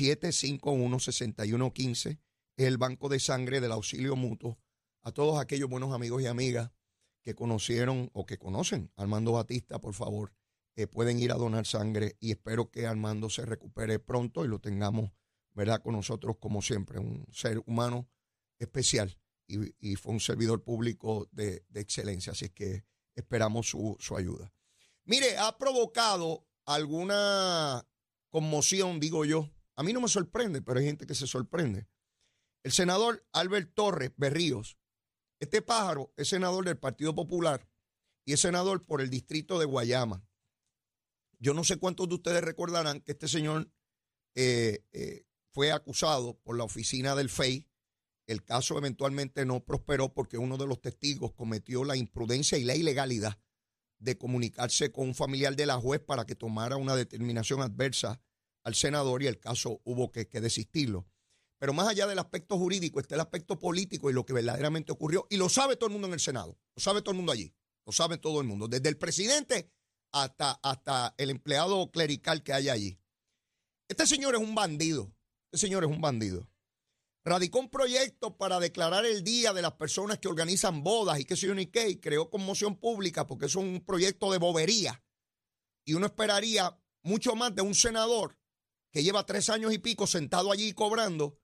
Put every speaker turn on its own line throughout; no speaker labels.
751-6115 es el banco de sangre del auxilio mutuo. A todos aquellos buenos amigos y amigas que conocieron o que conocen a Armando Batista, por favor, eh, pueden ir a donar sangre y espero que Armando se recupere pronto y lo tengamos, ¿verdad?, con nosotros como siempre, un ser humano especial y, fue un servidor público de, excelencia, así que esperamos su, su ayuda. Mire, ha provocado alguna conmoción, digo yo. A mí no me sorprende, pero hay gente que se sorprende. El senador Albert Torres Berríos, este pájaro es senador del Partido Popular y es senador por el distrito de Guayama. Yo no sé cuántos de ustedes recordarán que este señor eh, eh, fue acusado por la oficina del FEI. El caso eventualmente no prosperó porque uno de los testigos cometió la imprudencia y la ilegalidad de comunicarse con un familiar de la juez para que tomara una determinación adversa al senador y el caso hubo que, desistirlo. Pero más allá del aspecto jurídico está el aspecto político y lo que verdaderamente ocurrió. Y lo sabe todo el mundo en el Senado, lo sabe todo el mundo allí, lo sabe todo el mundo, desde el presidente hasta, hasta el empleado clerical que hay allí. Este señor es un bandido, este señor es un bandido radicó un proyecto para declarar el día de las personas que organizan bodas y qué sé yo ni qué, y creó conmoción pública porque es un proyecto de bobería. Y uno esperaría mucho más de un senador que lleva tres años y pico sentado allí cobrando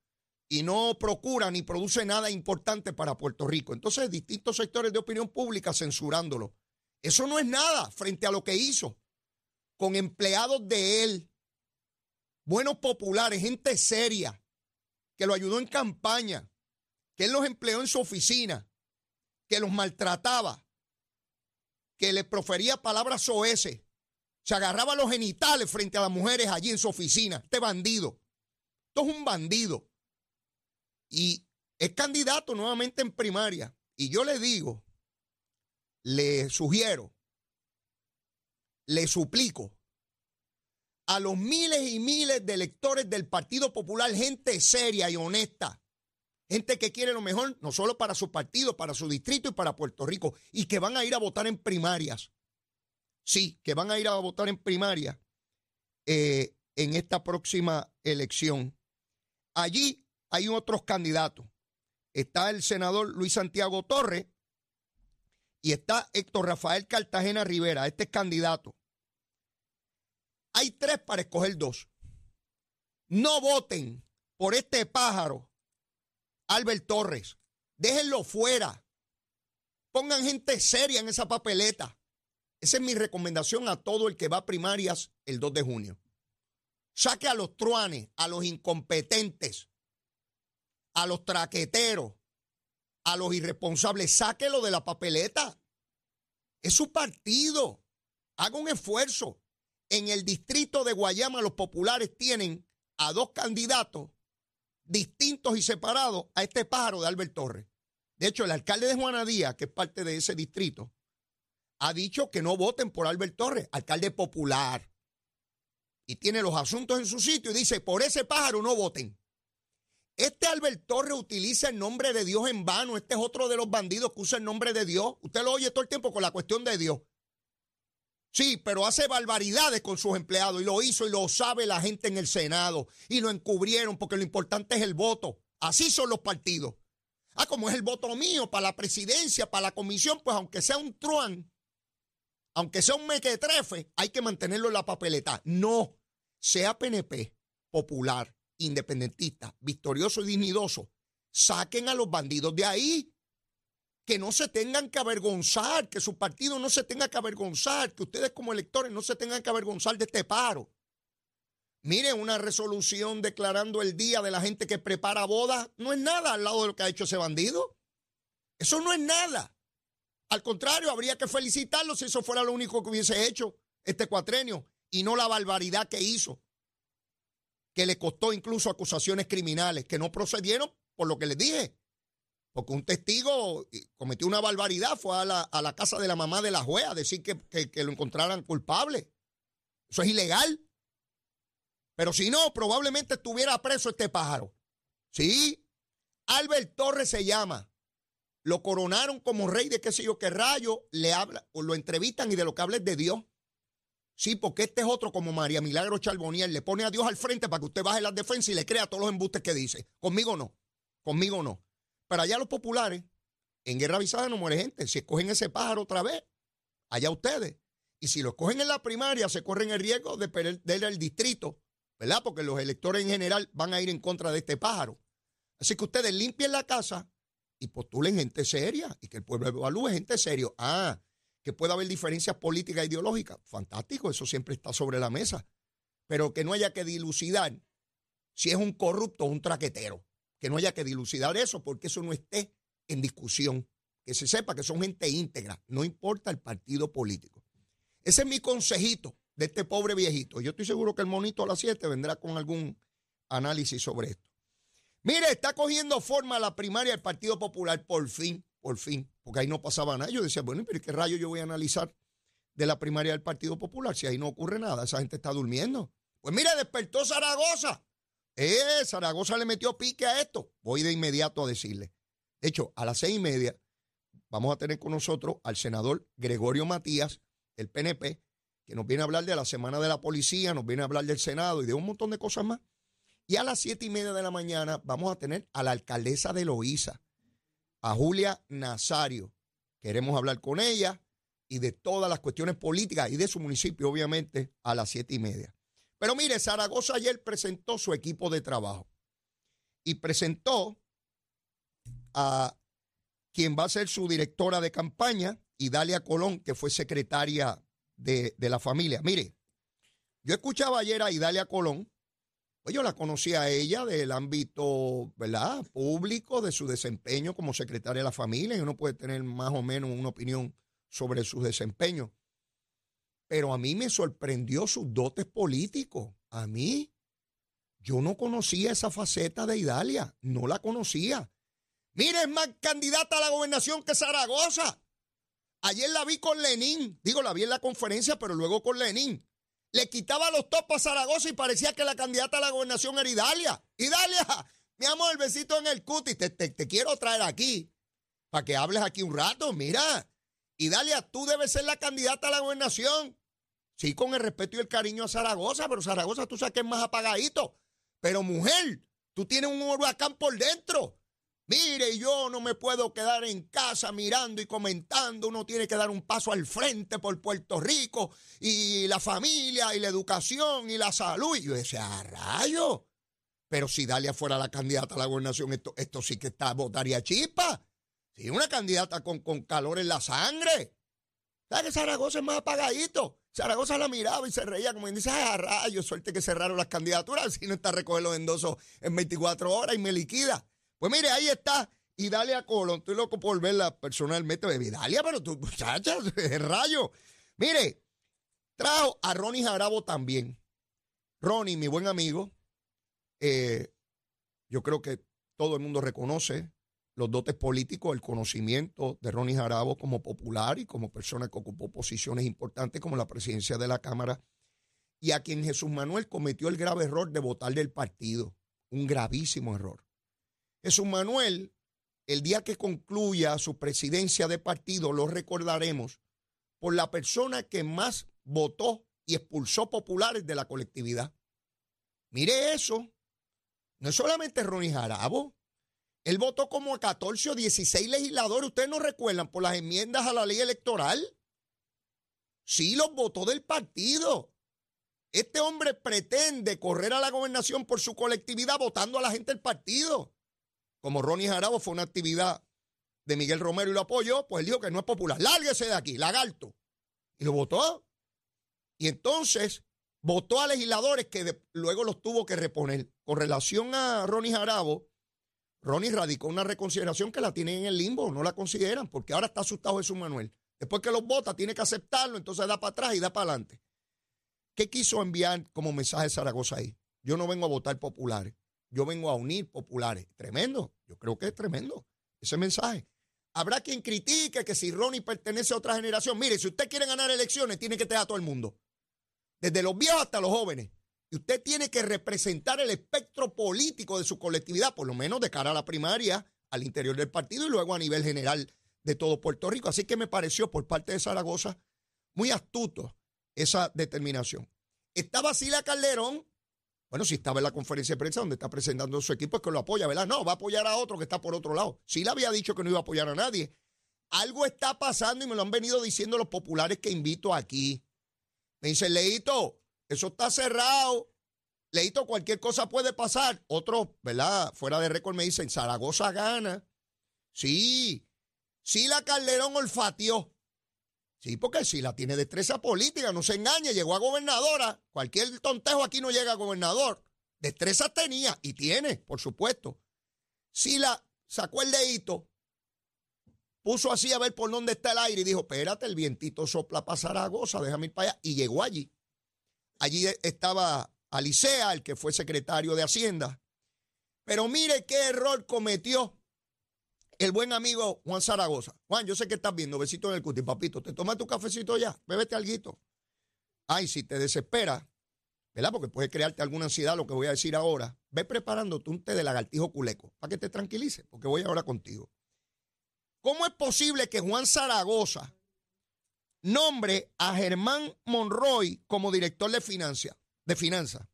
y no procura ni produce nada importante para Puerto Rico. Entonces, distintos sectores de opinión pública censurándolo. Eso no es nada frente a lo que hizo con empleados de él, buenos populares, gente seria, que lo ayudó en campaña, que él los empleó en su oficina, que los maltrataba, que le profería palabras soeces, se agarraba los genitales frente a las mujeres allí en su oficina. Este bandido. Esto es un bandido. Y es candidato nuevamente en primaria. Y yo le digo, le sugiero, le suplico a los miles y miles de electores del Partido Popular, gente seria y honesta, gente que quiere lo mejor, no solo para su partido, para su distrito y para Puerto Rico, y que van a ir a votar en primarias. Sí, que van a ir a votar en primarias eh, en esta próxima elección. Allí hay otros candidatos. Está el senador Luis Santiago Torres y está Héctor Rafael Cartagena Rivera. Este es candidato. Hay tres para escoger dos. No voten por este pájaro, Albert Torres. Déjenlo fuera. Pongan gente seria en esa papeleta. Esa es mi recomendación a todo el que va a primarias el 2 de junio. Saque a los truanes, a los incompetentes, a los traqueteros, a los irresponsables. Sáquelo de la papeleta. Es su partido. Haga un esfuerzo. En el distrito de Guayama los populares tienen a dos candidatos distintos y separados a este pájaro de Albert Torres. De hecho, el alcalde de Juana Díaz, que es parte de ese distrito, ha dicho que no voten por Albert Torres, alcalde popular. Y tiene los asuntos en su sitio y dice, por ese pájaro no voten. Este Albert Torres utiliza el nombre de Dios en vano. Este es otro de los bandidos que usa el nombre de Dios. Usted lo oye todo el tiempo con la cuestión de Dios. Sí, pero hace barbaridades con sus empleados y lo hizo y lo sabe la gente en el Senado y lo encubrieron porque lo importante es el voto. Así son los partidos. Ah, como es el voto mío para la presidencia, para la comisión, pues aunque sea un truán, aunque sea un mequetrefe, hay que mantenerlo en la papeleta. No, sea PNP, popular, independentista, victorioso y dignidoso, saquen a los bandidos de ahí que no se tengan que avergonzar, que su partido no se tenga que avergonzar, que ustedes como electores no se tengan que avergonzar de este paro. Mire, una resolución declarando el día de la gente que prepara bodas no es nada al lado de lo que ha hecho ese bandido. Eso no es nada. Al contrario, habría que felicitarlo si eso fuera lo único que hubiese hecho este cuatrenio y no la barbaridad que hizo, que le costó incluso acusaciones criminales que no procedieron por lo que les dije. Porque un testigo cometió una barbaridad, fue a la, casa de la mamá de la jueza a decir que, que, lo encontraran culpable. Eso es ilegal. Pero si no, probablemente estuviera preso este pájaro. Sí, Albert Torres se llama. Lo coronaron como rey de qué sé yo qué rayo, le habla, o lo entrevistan y de lo que habla es de Dios. Sí, porque este es otro como María Milagro Charboniel. Le pone a Dios al frente para que usted baje las defensas y le crea todos los embustes que dice. Conmigo no. Conmigo no. Pero allá los populares, en guerra avisada no muere gente. Si escogen ese pájaro otra vez, allá ustedes. Y si lo escogen en la primaria, se corren el riesgo de perder el distrito, ¿verdad? Porque los electores en general van a ir en contra de este pájaro. Así que ustedes limpien la casa y postulen gente seria y que el pueblo evalúe gente seria. Ah, que pueda haber diferencias políticas e ideológicas. Fantástico, eso siempre está sobre la mesa. Pero que no haya que dilucidar si es un corrupto o un traquetero. Que no haya que dilucidar eso porque eso no esté en discusión. Que se sepa que son gente íntegra, no importa el partido político. Ese es mi consejito de este pobre viejito. Yo estoy seguro que el monito a las 7 vendrá con algún análisis sobre esto. Mire, está cogiendo forma la primaria del Partido Popular por fin por fin, porque ahí no pasaba nada. Yo decía, bueno, pero ¿qué rayo yo voy a analizar de la primaria del Partido Popular si ahí no ocurre nada? Esa gente está durmiendo. Pues mira, despertó Zaragoza. Eh, Zaragoza le metió pique a esto. Voy de inmediato a decirle. De hecho, a las seis y media vamos a tener con nosotros al senador Gregorio Matías, el PNP, que nos viene a hablar de la Semana de la Policía, nos viene a hablar del Senado y de un montón de cosas más. Y a las siete y media de la mañana vamos a tener a la alcaldesa de Loíza, a Julia Nazario. Queremos hablar con ella y de todas las cuestiones políticas y de su municipio, obviamente, a las siete y media. Pero mire, Zaragoza ayer presentó su equipo de trabajo y presentó a quien va a ser su directora de campaña, Idalia Colón, que fue secretaria de, de la familia. Mire, yo escuchaba ayer a Idalia Colón pues yo la conocí a ella del ámbito, ¿verdad? Público, de su desempeño como secretaria de la familia, y uno puede tener más o menos una opinión sobre su desempeño. Pero a mí me sorprendió sus dotes políticos. A mí, yo no conocía esa faceta de Idalia, no la conocía. Mire, es más candidata a la gobernación que Zaragoza. Ayer la vi con Lenín, digo, la vi en la conferencia, pero luego con Lenín le quitaba los topos a Zaragoza y parecía que la candidata a la gobernación era Idalia. Idalia, mi amor, el besito en el cutis, te, te, quiero traer aquí para que hables aquí un rato. Mira, Idalia, tú debes ser la candidata a la gobernación. Sí, con el respeto y el cariño a Zaragoza, pero Zaragoza tú sabes que es más apagadito. Pero mujer, tú tienes un huracán por dentro. Mire, yo no me puedo quedar en casa mirando y comentando. Uno tiene que dar un paso al frente por Puerto Rico y la familia y la educación y la salud. Y yo decía, ah, rayo. Pero si Dalia fuera la candidata a la gobernación, esto, esto sí que está, votaría chispa. Sí, una candidata con, con calor en la sangre. ¿Sabes que Zaragoza es más apagadito? Zaragoza la miraba y se reía como dice, ah, rayo, suerte que cerraron las candidaturas, si no está a recoger los endosos en 24 horas y me liquida. Pues mire, ahí está. Y dale a Colón. Estoy loco por verla personalmente. Dalia, pero tú, muchachas, rayo. Mire, trajo a Ronnie Jarabo también. Ronnie, mi buen amigo, eh, yo creo que todo el mundo reconoce los dotes políticos, el conocimiento de Ronnie Jarabo como popular y como persona que ocupó posiciones importantes como la presidencia de la Cámara, y a quien Jesús Manuel cometió el grave error de votar del partido, un gravísimo error. Jesús Manuel, el día que concluya su presidencia de partido, lo recordaremos por la persona que más votó y expulsó populares de la colectividad. Mire eso. No es solamente Ronnie Jarabo. Él votó como a 14 o 16 legisladores. ¿Ustedes no recuerdan por las enmiendas a la ley electoral? Sí, los votó del partido. Este hombre pretende correr a la gobernación por su colectividad votando a la gente del partido como Ronnie Jarabo fue una actividad de Miguel Romero y lo apoyó, pues él dijo que no es popular. Lárguese de aquí, lagarto. Y lo votó. Y entonces votó a legisladores que luego los tuvo que reponer. Con relación a Ronnie Jarabo, Ronnie radicó una reconsideración que la tienen en el limbo, no la consideran, porque ahora está asustado Jesús Manuel. Después que los vota, tiene que aceptarlo, entonces da para atrás y da para adelante. ¿Qué quiso enviar como mensaje Zaragoza ahí? Yo no vengo a votar populares yo vengo a unir populares. Tremendo, yo creo que es tremendo ese mensaje. Habrá quien critique que si Ronnie pertenece a otra generación, mire, si usted quiere ganar elecciones, tiene que tener a todo el mundo, desde los viejos hasta los jóvenes. Y usted tiene que representar el espectro político de su colectividad, por lo menos de cara a la primaria, al interior del partido y luego a nivel general de todo Puerto Rico. Así que me pareció por parte de Zaragoza muy astuto esa determinación. Estaba Sila Calderón. Bueno, si estaba en la conferencia de prensa donde está presentando su equipo, es que lo apoya, ¿verdad? No, va a apoyar a otro que está por otro lado. Sila había dicho que no iba a apoyar a nadie. Algo está pasando y me lo han venido diciendo los populares que invito aquí. Me dicen, Leito, eso está cerrado. Leito, cualquier cosa puede pasar. Otros, ¿verdad? Fuera de récord me dicen, Zaragoza gana. Sí, sí la Calderón olfateó. Sí, porque si la tiene destreza política, no se engañe, llegó a gobernadora. Cualquier tontejo aquí no llega a gobernador. Destreza tenía y tiene, por supuesto. Si la sacó el dedito, puso así a ver por dónde está el aire y dijo, espérate, el vientito sopla para Zaragoza, déjame ir para allá. Y llegó allí. Allí estaba Alicea, el que fue secretario de Hacienda. Pero mire qué error cometió el buen amigo Juan Zaragoza. Juan, yo sé que estás viendo, besito en el cuti, papito. ¿Te tomas tu cafecito ya? Bébete algo. Ay, si te desespera, ¿verdad? Porque puede crearte alguna ansiedad lo que voy a decir ahora. Ve preparándote un té de lagartijo culeco para que te tranquilice, porque voy ahora contigo. ¿Cómo es posible que Juan Zaragoza nombre a Germán Monroy como director de finanzas? De finanzas.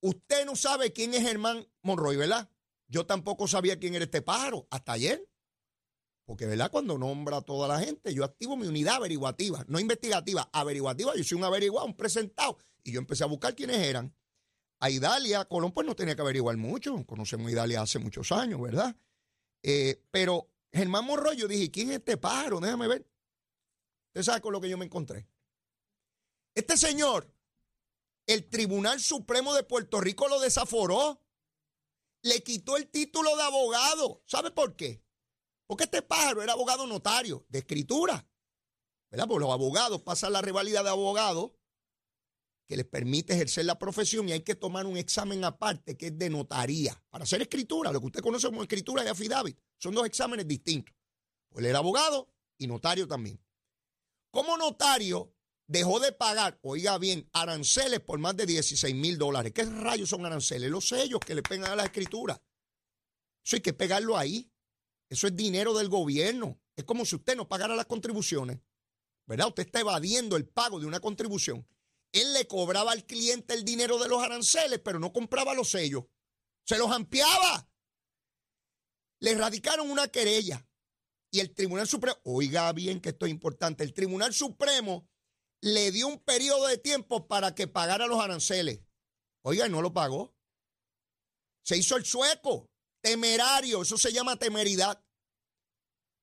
Usted no sabe quién es Germán Monroy, ¿verdad? Yo tampoco sabía quién era este pájaro hasta ayer. Porque, ¿verdad? Cuando nombra a toda la gente, yo activo mi unidad averiguativa, no investigativa, averiguativa. Yo soy un averiguado, un presentado. Y yo empecé a buscar quiénes eran. A Idalia, Colón, pues no tenía que averiguar mucho. Conocemos a Idalia hace muchos años, ¿verdad? Eh, pero Germán Monroy, yo dije, ¿quién es este pájaro? Déjame ver. Usted sabe con lo que yo me encontré. Este señor, el Tribunal Supremo de Puerto Rico lo desaforó. Le quitó el título de abogado. ¿Sabe por qué? Porque este pájaro era abogado notario de escritura. ¿Verdad? Porque los abogados pasan la rivalidad de abogados que les permite ejercer la profesión y hay que tomar un examen aparte que es de notaría para hacer escritura, lo que usted conoce como escritura y affidavit. Son dos exámenes distintos. Pues él era abogado y notario también. Como notario, dejó de pagar, oiga bien, aranceles por más de 16 mil dólares. ¿Qué rayos son aranceles? Los sellos que le pegan a la escritura. Eso hay que pegarlo ahí. Eso es dinero del gobierno. Es como si usted no pagara las contribuciones. ¿Verdad? Usted está evadiendo el pago de una contribución él le cobraba al cliente el dinero de los aranceles, pero no compraba los sellos. Se los ampliaba. Le radicaron una querella. Y el Tribunal Supremo, oiga bien que esto es importante, el Tribunal Supremo le dio un periodo de tiempo para que pagara los aranceles. Oiga, no lo pagó. Se hizo el sueco, temerario, eso se llama temeridad.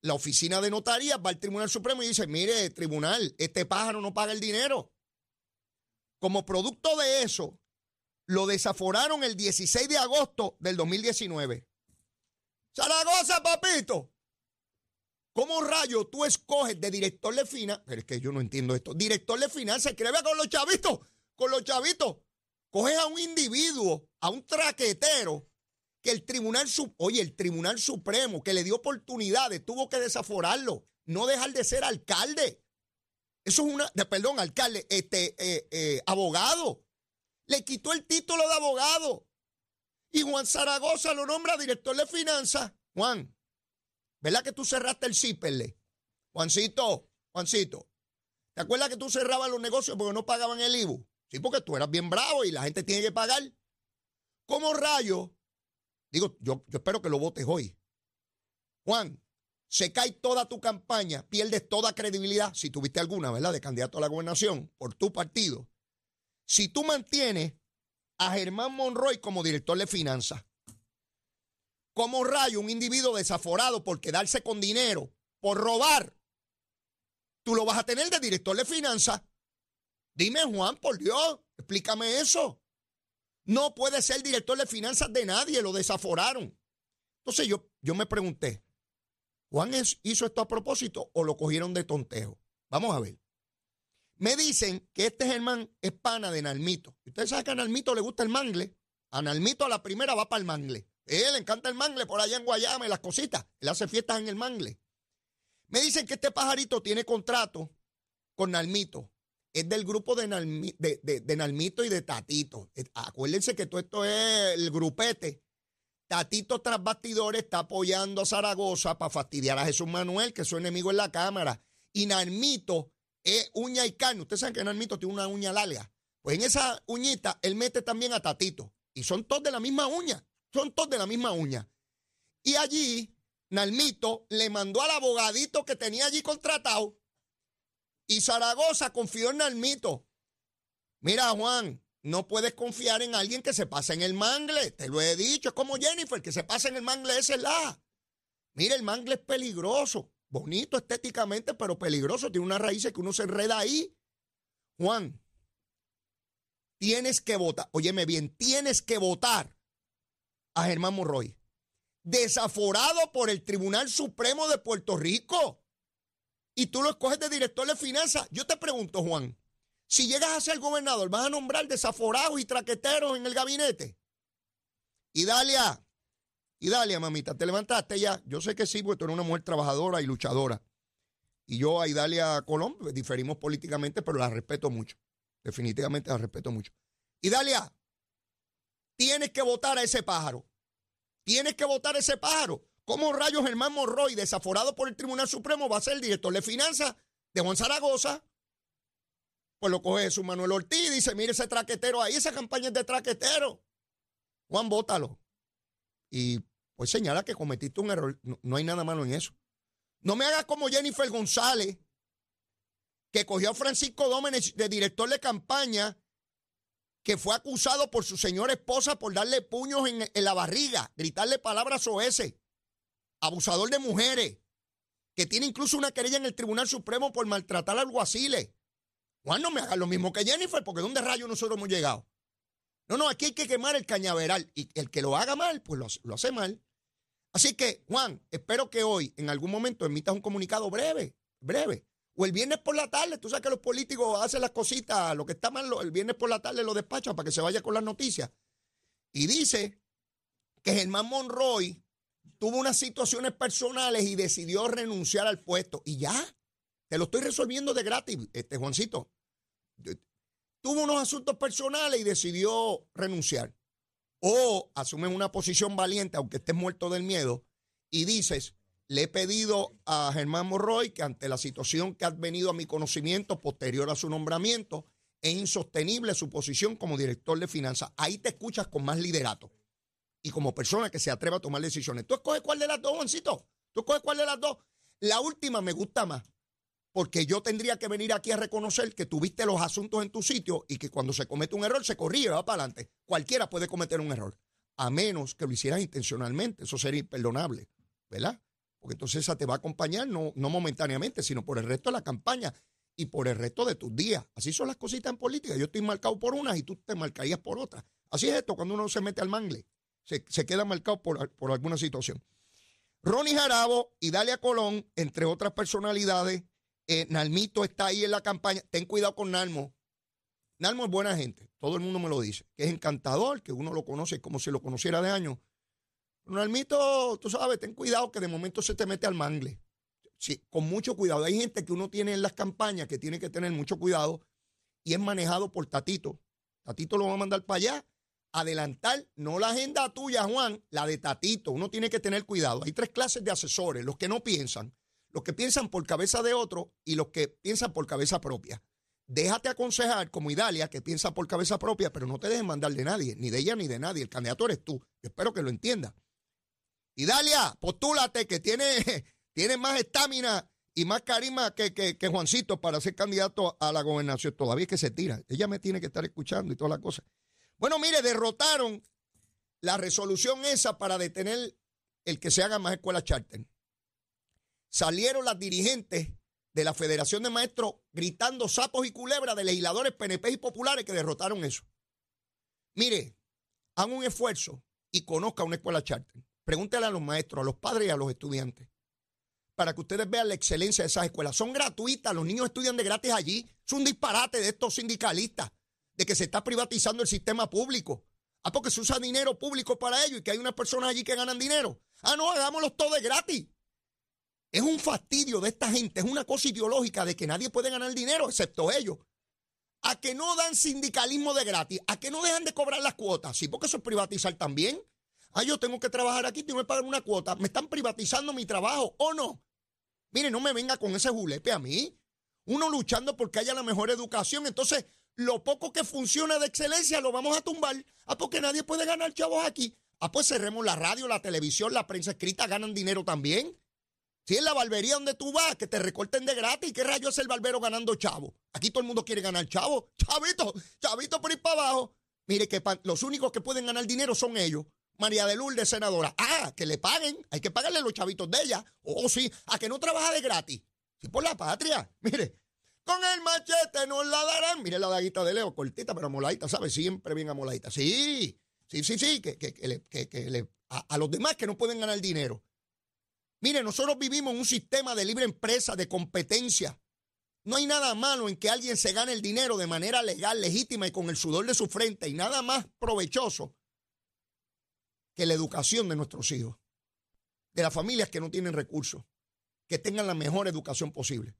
La oficina de notaría va al Tribunal Supremo y dice, mire, tribunal, este pájaro no paga el dinero. Como producto de eso, lo desaforaron el 16 de agosto del 2019. Zaragoza, papito. ¿Cómo rayo tú escoges de director de finanzas? Pero es que yo no entiendo esto. Director de finanzas, escribe con los chavitos, con los chavitos. Coges a un individuo, a un traquetero, que el Tribunal, oye, el Tribunal Supremo, que le dio oportunidades, tuvo que desaforarlo, no dejar de ser alcalde. Eso es una, perdón, alcalde, este, eh, eh, abogado. Le quitó el título de abogado. Y Juan Zaragoza lo nombra director de finanzas. Juan, ¿verdad que tú cerraste el CIPERLE? Juancito, Juancito, ¿te acuerdas que tú cerrabas los negocios porque no pagaban el IBU? Sí, porque tú eras bien bravo y la gente tiene que pagar. ¿Cómo rayo? Digo, yo, yo espero que lo votes hoy. Juan, se cae toda tu campaña, pierdes toda credibilidad, si tuviste alguna, ¿verdad?, de candidato a la gobernación por tu partido. Si tú mantienes a Germán Monroy como director de finanzas, como rayo, un individuo desaforado por quedarse con dinero, por robar, tú lo vas a tener de director de finanzas. Dime, Juan, por Dios, explícame eso. No puede ser director de finanzas de nadie, lo desaforaron. Entonces yo, yo me pregunté, ¿Juan hizo esto a propósito o lo cogieron de tontejo? Vamos a ver. Me dicen que este Germán es pana de Nalmito. Ustedes saben que a Nalmito le gusta el mangle. A Nalmito a la primera va para el mangle. Él le encanta el mangle por allá en Guayama y las cositas. Él hace fiestas en el mangle. Me dicen que este pajarito tiene contrato con Nalmito. Es del grupo de, Nalmito y de Tatito. Acuérdense que todo esto es el grupete Tatito tras bastidores está apoyando a Zaragoza para fastidiar a Jesús Manuel, que es su enemigo en la Cámara. Y Narmito es uña y carne. Ustedes saben que Nalmito tiene una uña larga. Pues en esa uñita él mete también a Tatito. Y son todos de la misma uña. Son todos de la misma uña. Y allí, Nalmito le mandó al abogadito que tenía allí contratado. Y Zaragoza confió en Nalmito. Mira, Juan, no puedes confiar en alguien que se pasa en el mangle. Te lo he dicho. Es como Jennifer, que se pasa en el mangle, ese es la. Mira, el mangle es peligroso. Bonito estéticamente, pero peligroso. Tiene unas raíces que uno se enreda ahí. Juan, tienes que votar. Óyeme bien, tienes que votar a Germán Morroy. Desaforado por el Tribunal Supremo de Puerto Rico. Y tú lo escoges de director de finanzas. Yo te pregunto, Juan, si llegas a ser gobernador, ¿vas a nombrar desaforados y traqueteros en el gabinete? Y Dalia, y Dalia, mamita, ¿te levantaste ya? Yo sé que sí, porque tú eres una mujer trabajadora y luchadora. Y yo a Idalia Colón pues, diferimos políticamente, pero la respeto mucho. Definitivamente la respeto mucho. Y Dalia, tienes que votar a ese pájaro. Tienes que votar a ese pájaro. ¿Cómo rayos Germán Morroy, desaforado por el Tribunal Supremo, va a ser el director de finanzas de Juan Zaragoza? Pues lo coge su Manuel Ortiz y dice, mire ese traquetero ahí, esa campaña es de traquetero. Juan, bótalo. Y pues señala que cometiste un error. No, hay nada malo en eso. No me hagas como Jennifer González, que cogió a Francisco Dómenes de director de campaña, que fue acusado por su señora esposa por darle puños en, la barriga, gritarle palabras o ese. Abusador de mujeres, que tiene incluso una querella en el Tribunal Supremo por maltratar al alguaciles. Juan, no me hagas lo mismo que Jennifer, porque ¿dónde rayos nosotros hemos llegado? No, no, aquí hay que quemar el cañaveral. Y el que lo haga mal, pues lo, hace mal. Así que, Juan, espero que hoy, en algún momento, emitas un comunicado breve, breve. O el viernes por la tarde, tú sabes que los políticos hacen las cositas, lo que está mal, el viernes por la tarde lo despachan para que se vaya con las noticias. Y dice que Germán Monroy tuvo unas situaciones personales y decidió renunciar al puesto. Y ya, te lo estoy resolviendo de gratis, este Juancito tuvo unos asuntos personales y decidió renunciar. O asumes una posición valiente, aunque estés muerto del miedo, y dices, le he pedido a Germán Morroy que ante la situación que ha venido a mi conocimiento posterior a su nombramiento, es insostenible su posición como director de finanzas. Ahí te escuchas con más liderato y como persona que se atreva a tomar decisiones. ¿Tú escoges cuál de las dos, Juancito? ¿Tú escoges cuál de las dos? La última me gusta más porque yo tendría que venir aquí a reconocer que tuviste los asuntos en tu sitio y que cuando se comete un error se corrige, va para adelante. Cualquiera puede cometer un error, a menos que lo hicieras intencionalmente. Eso sería imperdonable, ¿verdad? Porque entonces esa te va a acompañar no, no momentáneamente, sino por el resto de la campaña y por el resto de tus días. Así son las cositas en política. Yo estoy marcado por unas y tú te marcarías por otras. Así es esto cuando uno se mete al mangle. Se, queda marcado por, por alguna situación. Ronnie Jarabo y Dalia Colón, entre otras personalidades, eh, Nalmito está ahí en la campaña. Ten cuidado con Nalmo. Nalmo es buena gente, todo el mundo me lo dice. Que es encantador, que uno lo conoce como si lo conociera de años. Nalmito, tú sabes, ten cuidado que de momento se te mete al mangle. Sí, con mucho cuidado. Hay gente que uno tiene en las campañas que tiene que tener mucho cuidado y es manejado por Tatito. Tatito lo va a mandar para allá. Adelantar, no la agenda tuya, Juan, la de Tatito. Uno tiene que tener cuidado. Hay tres clases de asesores, los que no piensan, los que piensan por cabeza de otro y los que piensan por cabeza propia. Déjate aconsejar como Idalia, que piensa por cabeza propia, pero no te dejes mandar de nadie, ni de ella ni de nadie. El candidato eres tú. espero que lo entienda. Idalia, postúlate, que tiene, tiene más estamina y más carisma que, que, Juancito para ser candidato a la gobernación. Todavía es que se tira. Ella me tiene que estar escuchando y todas las cosas. Bueno, mire, derrotaron la resolución esa para detener el que se haga más escuelas charter salieron las dirigentes de la Federación de Maestros gritando sapos y culebras de legisladores PNP y populares que derrotaron eso. Mire, hagan un esfuerzo y conozca una escuela charter. Pregúntele a los maestros, a los padres y a los estudiantes para que ustedes vean la excelencia de esas escuelas. Son gratuitas, los niños estudian de gratis allí. Es un disparate de estos sindicalistas, de que se está privatizando el sistema público. Ah, porque se usa dinero público para ello y que hay unas personas allí que ganan dinero. Ah, no, hagámoslo todo de gratis. Es un fastidio de esta gente, es una cosa ideológica de que nadie puede ganar dinero excepto ellos. A que no dan sindicalismo de gratis, a que no dejan de cobrar las cuotas. Sí, porque eso es privatizar también. Ah, yo tengo que trabajar aquí, tengo que pagar una cuota. Me están privatizando mi trabajo, ¿o no? Mire, no me venga con ese julepe a mí. uno luchando porque haya la mejor educación. Entonces, lo poco que funciona de excelencia lo vamos a tumbar. Ah, porque nadie puede ganar chavos aquí. Ah, pues cerremos la radio, la televisión, la prensa escrita, ganan dinero también. Si es la barbería donde tú vas, que te recorten de gratis, ¿qué rayos es el barbero ganando chavo? Aquí todo el mundo quiere ganar chavo. Chavito, chavito por ir para abajo. Mire que los únicos que pueden ganar dinero son ellos. María de Lourdes, senadora. Ah, que le paguen. Hay que pagarle los chavitos de ella. Oh, sí, a que no trabaja de gratis. Sí, por la patria. Mire, con el machete nos la darán. Mire la daguita de Leo, cortita, pero amoladita, ¿sabe? Siempre bien amoladita. Sí, sí, sí, sí, que, que, le, a, los demás que no pueden ganar dinero. Mire, nosotros vivimos en un sistema de libre empresa, de competencia. No hay nada malo en que alguien se gane el dinero de manera legal, legítima y con el sudor de su frente y nada más provechoso que la educación de nuestros hijos, de las familias que no tienen recursos, que tengan la mejor educación posible.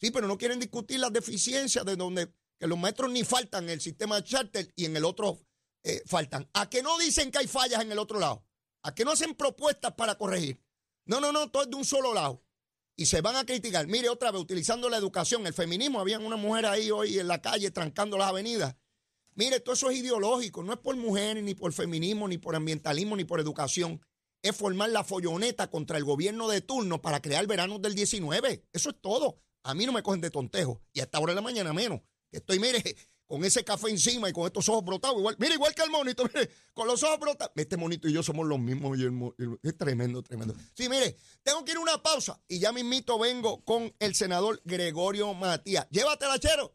Sí, pero no quieren discutir las deficiencias de donde que los maestros ni faltan en el sistema de charter y en el otro eh, faltan. ¿A que no dicen que hay fallas en el otro lado? ¿A que no hacen propuestas para corregir? No, no, no, todo es de un solo lado. Y se van a criticar. Mire, otra vez, utilizando la educación, el feminismo, había una mujer ahí hoy en la calle trancando las avenidas Mire, todo eso es ideológico, no es por mujeres, ni por feminismo, ni por ambientalismo, ni por educación. Es formar la folloneta contra el gobierno de turno para crear verano del 19. Eso es todo. A mí no me cogen de tontejo. Y hasta ahora de la mañana menos. Estoy, mire, con ese café encima y con estos ojos brotados. Igual, mire, igual que el monito, mire, con los ojos brotados. Este monito y yo somos los mismos. es tremendo, tremendo. Sí, mire, tengo que ir a una pausa y ya mismito vengo con el senador Gregorio Matías. Llévatela, chero.